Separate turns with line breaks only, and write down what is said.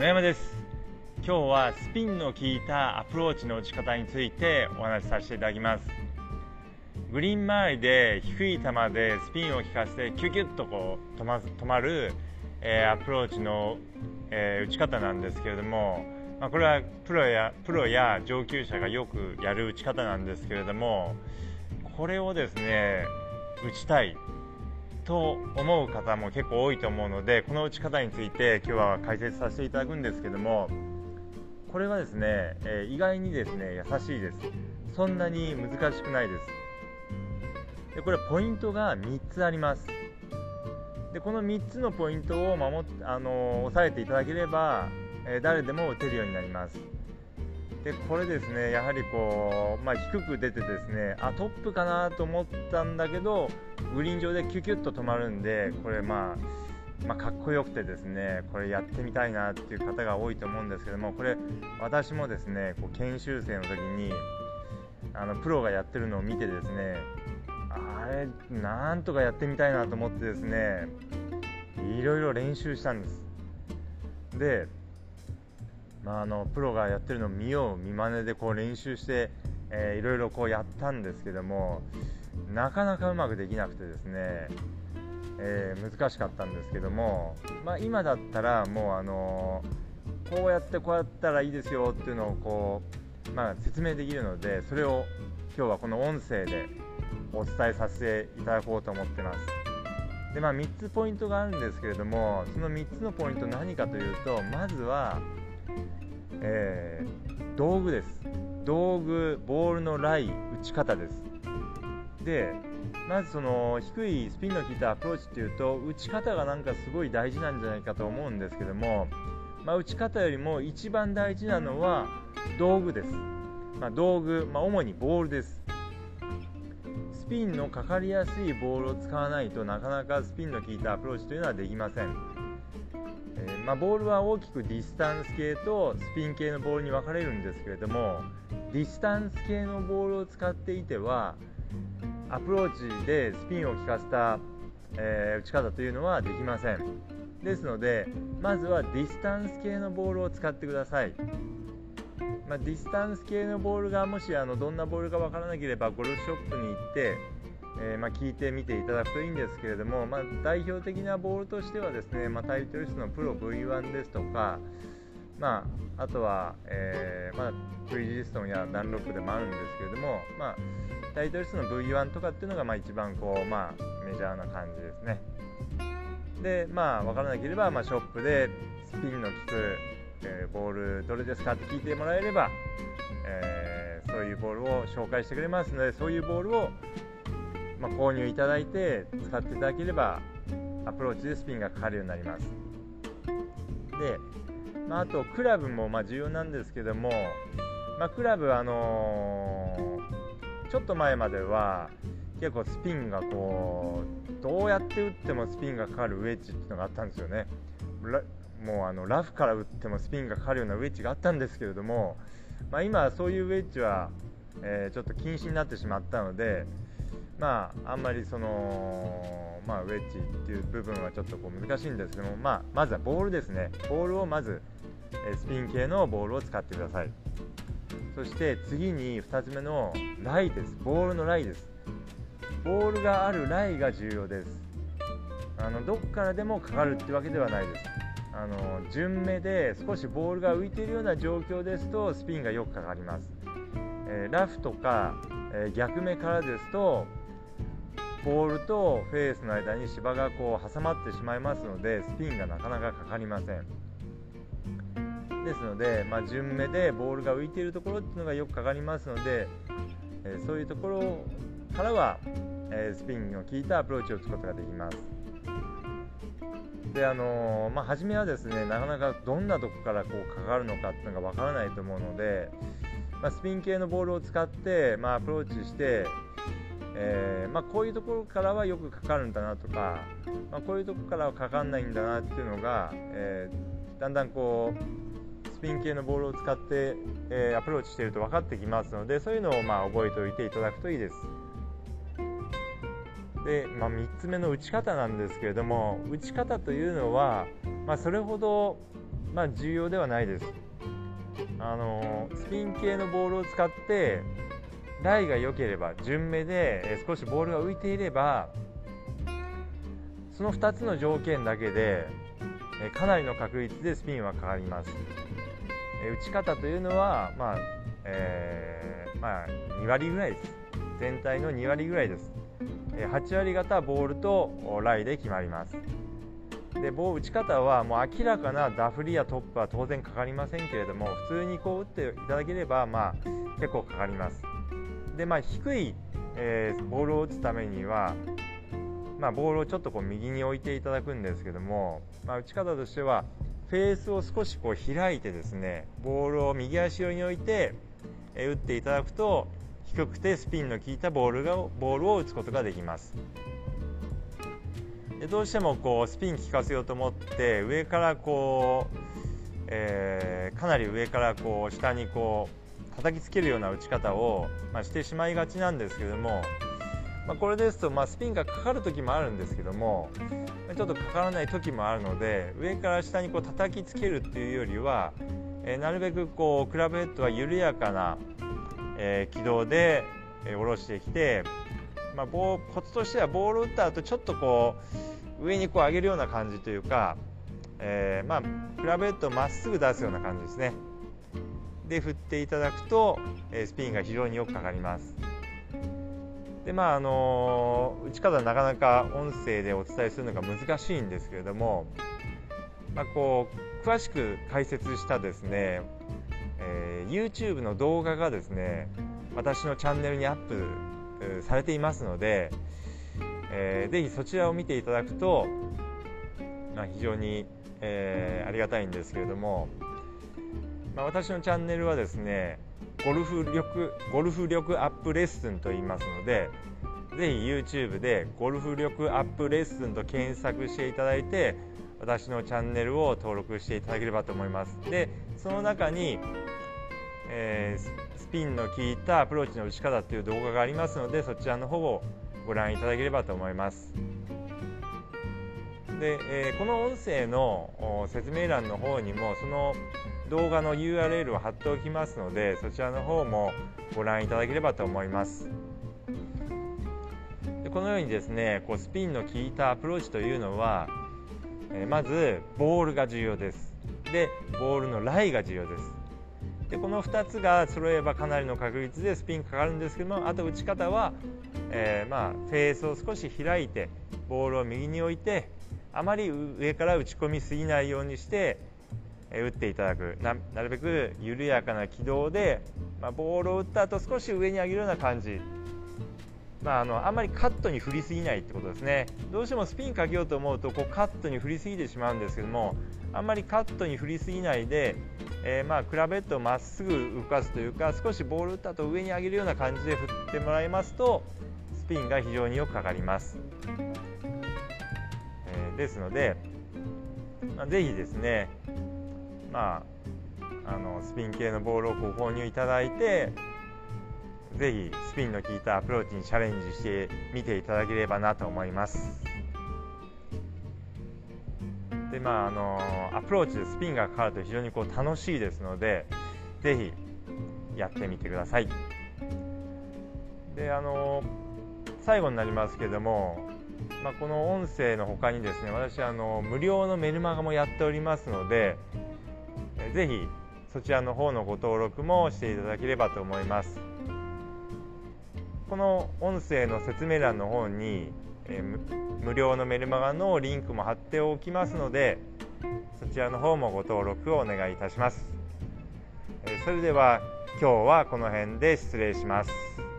野山です。今日はスピンの効いたアプローチの打ち方についてお話しさせていただきます。グリーン周りで低い球でスピンを効かせてキュキュッとこう止ま止まる、えー、アプローチの、えー、打ち方なんですけれども、まあ、これはプロやプロや上級者がよくやる打ち方なんですけれどもこれをですね打ちたい。と思う方も結構多いと思うのでこの打ち方について今日は解説させていただくんですけどもこれはですね、えー、意外にですね優しいです。そんなに難しくないです。でこれポイントが3つあります。でこの3つのポイントを守っあのー、押さえていただければ、えー、誰でも打てるようになります。でこれですねやはりこう、まあ、低く出てですねあトップかなと思ったんだけどグリーン上でキュキュッと止まるんでこれまあまあ、かっこよくてですねこれやってみたいなっていう方が多いと思うんですけどもこれ私もですねこう研修生の時にあのプロがやってるのを見てですねあれなんとかやってみたいなと思ってですねいろいろ練習したんです。でまあ、あのプロがやってるのを見よう見まねでこう練習して、えー、いろいろこうやったんですけどもなかなかうまくできなくてですね、えー、難しかったんですけども、まあ、今だったらもうあの、こうやってこうやったらいいですよっていうのをこう、まあ、説明できるのでそれを今日はこの音声でお伝えさせていただこうと思ってます。でまあ、3つポイントがあるんですけれどもその3つのポイント何かというとまずはえー、道具です。道具ボールのライ打ち方です。でまずその低いスピンの効いたアプローチっていうと打ち方がなんかすごい大事なんじゃないかと思うんですけども、まあ、打ち方よりも一番大事なのは道具です、まあ、道具、まあ、主にボールです。スピンのかかりやすいボールを使わないとなかなかスピンの効いたアプローチというのはできません、まあ、ボールは大きくディスタンス系とスピン系のボールに分かれるんですけれどもディスタンス系のボールを使っていてはアプローチでスピンを効かせた、えー、打ち方というのはできません。ですのでまずはディスタンス系のボールを使ってください、まあ、ディスタンス系のボールがもしあのどんなボールか分からなければゴルフショップに行ってえー、まあ、聞いてみていただくといいんですけれども、まあ、代表的なボールとしてはですね、まあ、タイトリストのプロ V1 ですとか、まあ、あとは、えー、まあ、ブリヂストンやダンロップでもあるんですけれども、まあ、タイトル室の V1 とかっていうのがまあ一番こう、まあ、メジャーな感じですね。で、まあ、分からなければ、まあ、ショップでスピンの効く、えー、ボールどれですかって聞いてもらえれば、えー、そういうボールを紹介してくれますのでそういうボールをまあ、購入いただいて使っていただければアプローチでスピンがかかるようになります。で、まあ、あとクラブもま重要なんですけども、まあ、クラブあのー、ちょっと前までは結構スピンがこうどうやって打ってもスピンがかかるウェッジっていうのがあったんですよね。もうあのラフから打ってもスピンがかかるようなウェッジがあったんですけれども、まあ、今そういうウェッジは、えー、ちょっと禁止になってしまったので、まあ、あんまりその、まあ、ウェッジっていう部分はちょっとこう難しいんですけども、まあ、まずはボールですね。ボールをまずスピン系のボールを使ってください。そして次に2つ目のライです。ボールのライです。ボールがあるライが重要です。あのどっからでもかかるってわけではないです。あの順目で少しボールが浮いているような状況ですとスピンがよくかかります、えー、ラフとか、え、逆目からですとボールとフェースの間に芝がこう挟まってしまいますのでスピンがなかなかかかりません。ですので、まあ、順目でボールが浮いているところっていうのがよくかかりますので、えー、そういうところからは、えー、スピンの効いたアプローチを打つことができます。であのー、まあ、初めはですねなかなかどんなとこからこうかかるのかっていうのがわからないと思うので、まあ、スピン系のボールを使って、まあ、アプローチしてえー、まあ、こういうところからはよくかかるんだなとか、まあ、こういうところからはかかんないんだなっていうのが、えー、だんだんこうスピン系のボールを使って、えー、アプローチしていると分かってきますのでそういうのをまあ覚えておいていただくといいです。で、まあ、3つ目の打ち方なんですけれども打ち方というのは、まあ、それほどま重要ではないですあのスピン系のボールを使ってライが良ければ順目で少しボールが浮いていればその2つの条件だけでかなりの確率でスピンはかかります。打ち方というのはまあ、えー、まあ、2割ぐらいです。全体の2割ぐらいです。8割方ボールとライで決まります。で棒打ち方はもう明らかなダフリやトップは当然かかりませんけれども普通にこう打っていただければまあ結構かかります。でまあ低い、えー、ボールを打つためにはまあ、ボールをちょっとこう右に置いていただくんですけども、まあ、打ち方としてはフェースを少しこう開いてですねボールを右足寄りに置いてえ打っていただくと低くてスピンの効いたボールがボールを打つことができます。でどうしてもこうスピン効かせようと思って上からこう、えー、かなり上からこう下にこう叩きつけるような打ち方を、まあ、してしまいがちなんですけどもまあ、これですと、まあ、スピンがかかる時もあるんですけどもちょっとかからない時もあるので上から下にこう叩きつけるっていうよりは、えー、なるべくこうクラブヘッドは緩やかな、えー、軌道で、えー、下ろしてきて、まあ、ボコツとしてはボールを打った後ちょっとこう上にこう上げるような感じというか、えー、まあ、クラブヘッドをまっすぐ出すような感じですね。で振っていただくと、えスピンが非常によくかかります。でまああの打ち方なかなか音声でお伝えするのが難しいんですけれども、まあ、こう詳しく解説したですね、えー、YouTube の動画がですね私のチャンネルにアップされていますので、えー、ぜひそちらを見ていただくと、まあ、非常に、えー、ありがたいんですけれども、まあ、私のチャンネルはですねゴルフ力ゴルフ力アップレッスンと言いますのでぜひ YouTube でゴルフ力アップレッスンと検索していただいて私のチャンネルを登録していただければと思います。でその中に、えー、スピンの効いたアプローチの打ち方という動画がありますのでそちらの方をご覧いただければと思います。で、えー、この音声の説明欄の方にもその動画の URL を貼っておきますのでそちらの方もご覧いただければと思います。でこのようにですねこうスピンの効いたアプローチというのは、えまずボールが重要です。でボールのライが重要です。でこの2つが揃えばかなりの確率でスピンかかるんですけどもあと打ち方は、えー、まあ、フェースを少し開いてボールを右に置いてあまり上から打ち込みすぎないようにして打っていただくなるべく緩やかな軌道で、まあ、ボールを打った後少し上に上げるような感じ、まあ、あのあんまりカットに振りすぎないってことですね。どうしてもスピンかけようと思うとこうカットに振りすぎてしまうんですけどもあんまりカットに振りすぎないで、えー、まあクラブヘッドをまっすぐ動かすというか少しボール打った後上に上げるような感じで振ってもらいますとスピンが非常によくかかります、えー、ですので、まあ、ぜひですねまあ、あのスピン系のボールをご購入いただいてぜひスピンの効いたアプローチにチャレンジしてみていただければなと思います。でまああのアプローチでスピンがかかると非常にこう楽しいですのでぜひやってみてください。であの最後になりますけどもまあ、この音声の他にですね私あの無料のメルマガもやっておりますのでぜひそちらの方のご登録もしていただければと思います。この音声の説明欄の方に、え無料のメルマガのリンクも貼っておきますのでそちらの方もご登録をお願いいたします、えそれでは今日はこの辺で失礼します。